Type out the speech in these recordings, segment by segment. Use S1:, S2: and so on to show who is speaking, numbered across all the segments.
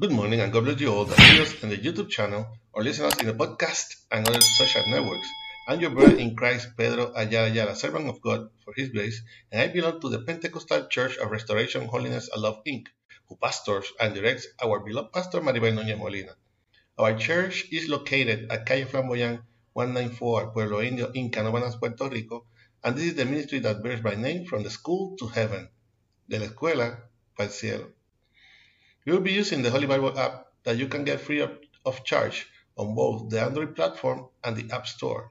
S1: Good morning and God bless you all that see us in the YouTube channel or listen us in the podcast and other social networks. I'm your brother in Christ, Pedro Ayala Ayala, servant of God for His grace, and I belong to the Pentecostal Church of Restoration, Holiness, and Love, Inc., who pastors and directs our beloved pastor Maribel Núñez Molina. Our church is located at Calle Flamboyant 194, Pueblo Indio, in Canóvanas, Puerto Rico, and this is the ministry that bears my name from the school to heaven, de la escuela para el cielo. Will be using the Holy Bible app that you can get free of, of charge on both the Android platform and the App Store.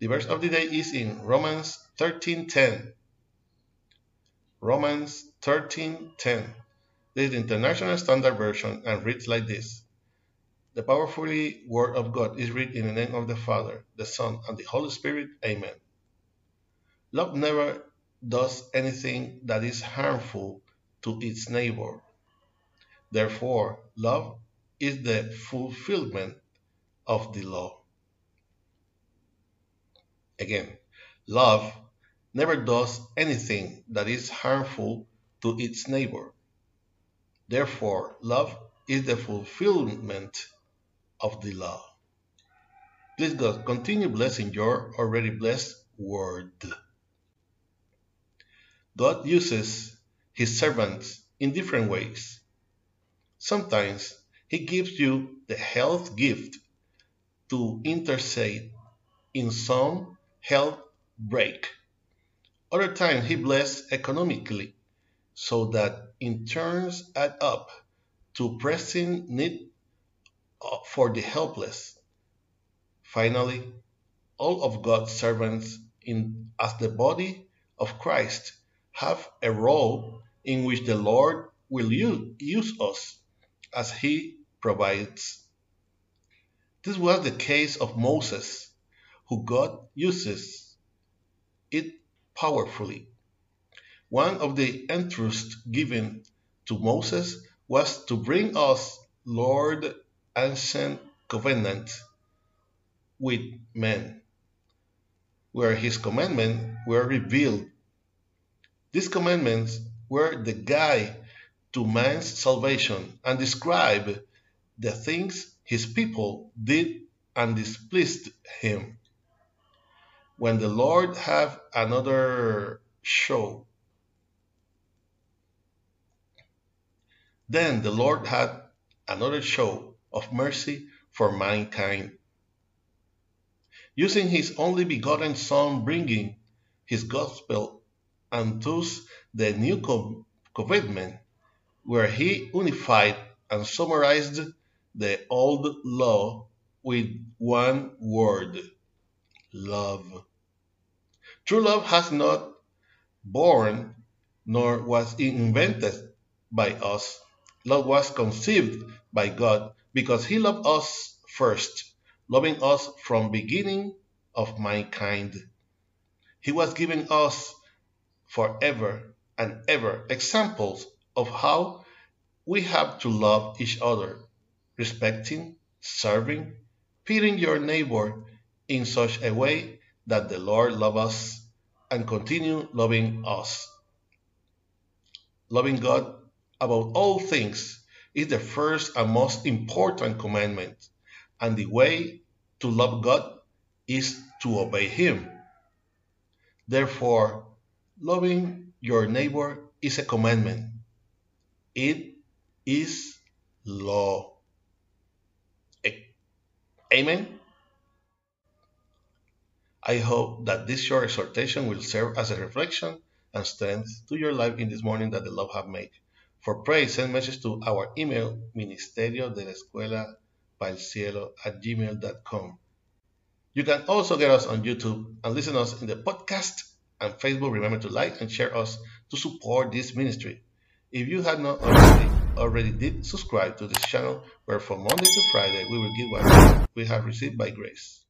S1: The verse of the day is in Romans 13:10. Romans 13:10. This is the International Standard Version and reads like this. The powerfully word of God is read in the name of the Father, the Son, and the Holy Spirit. Amen. Love never does anything that is harmful to its neighbor. Therefore, love is the fulfillment of the law. Again, love never does anything that is harmful to its neighbor. Therefore, love is the fulfillment of the law. Please God, continue blessing your already blessed word. God uses his servants in different ways. Sometimes he gives you the health gift to intercede in some health break. Other times he blesses economically so that in turns add up to pressing need uh, for the helpless. Finally, all of God's servants in as the body of Christ have a role in which the Lord will use, use us as he provides. This was the case of Moses, who God uses it powerfully. One of the entrusts given to Moses was to bring us Lord ancient covenant with men, where his commandments were revealed. These commandments were the guide to man's salvation and describe the things his people did and displeased him. When the Lord have another show, then the Lord had another show of mercy for mankind. Using his only begotten Son, bringing his gospel and thus the new covenant, where he unified and summarized the old law with one word love. True love has not born nor was invented by us. Love was conceived by God because he loved us first, loving us from beginning of mankind. He was giving us forever and ever examples of how we have to love each other, respecting, serving, pitying your neighbor in such a way that the Lord love us and continue loving us. Loving God above all things is the first and most important commandment, and the way to love God is to obey Him. Therefore, loving your neighbor is a commandment. It is law. Amen. I hope that this short exhortation will serve as a reflection and strength to your life in this morning that the Lord have made. For prayer, send message to our email, ministerio de la escuela cielo at gmail.com. You can also get us on YouTube and listen us in the podcast and Facebook. Remember to like and share us to support this ministry. If you have not already already did subscribe to this channel, where from Monday to Friday we will give what we have received by grace.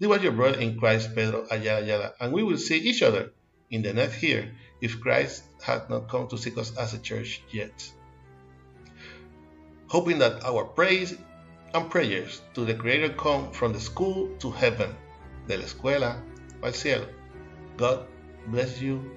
S1: This was your brother in Christ, Pedro Ayala Ayala, and we will see each other in the next year if Christ had not come to seek us as a church yet. Hoping that our praise and prayers to the Creator come from the school to heaven, de la escuela al cielo. God bless you